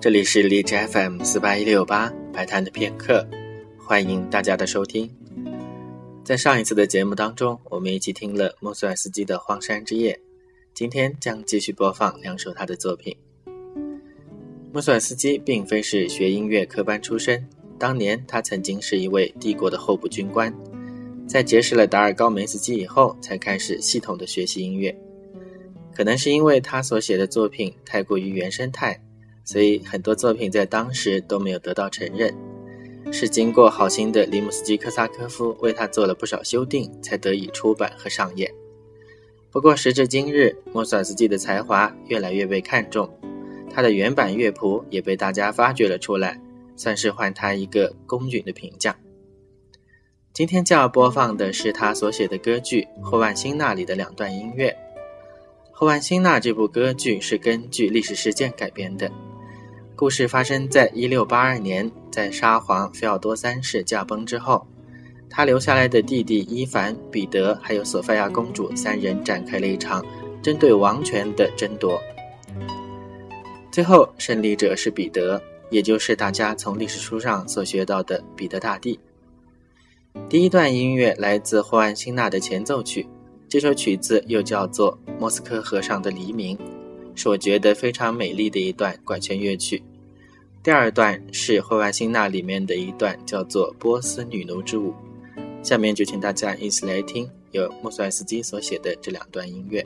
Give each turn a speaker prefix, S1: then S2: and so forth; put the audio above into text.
S1: 这里是荔枝 FM 四八一六八白谈的片刻，欢迎大家的收听。在上一次的节目当中，我们一起听了莫索尔斯基的《荒山之夜》，今天将继续播放两首他的作品。莫索尔斯基并非是学音乐科班出身，当年他曾经是一位帝国的候补军官，在结识了达尔高梅斯基以后，才开始系统的学习音乐。可能是因为他所写的作品太过于原生态，所以很多作品在当时都没有得到承认。是经过好心的里姆斯基科萨科夫为他做了不少修订，才得以出版和上演。不过时至今日，莫索斯基的才华越来越被看重。他的原版乐谱也被大家发掘了出来，算是还他一个公允的评价。今天将要播放的是他所写的歌剧《霍万辛纳》里的两段音乐。《霍万辛纳》这部歌剧是根据历史事件改编的，故事发生在1682年，在沙皇菲奥多三世驾崩之后，他留下来的弟弟伊凡、彼得还有索菲亚公主三人展开了一场针对王权的争夺。最后，胜利者是彼得，也就是大家从历史书上所学到的彼得大帝。第一段音乐来自霍万辛纳的前奏曲，这首曲子又叫做《莫斯科河上的黎明》，是我觉得非常美丽的一段管弦乐曲。第二段是霍万辛娜里面的一段叫做《波斯女奴之舞》。下面就请大家一起来听由莫索尔斯基所写的这两段音乐。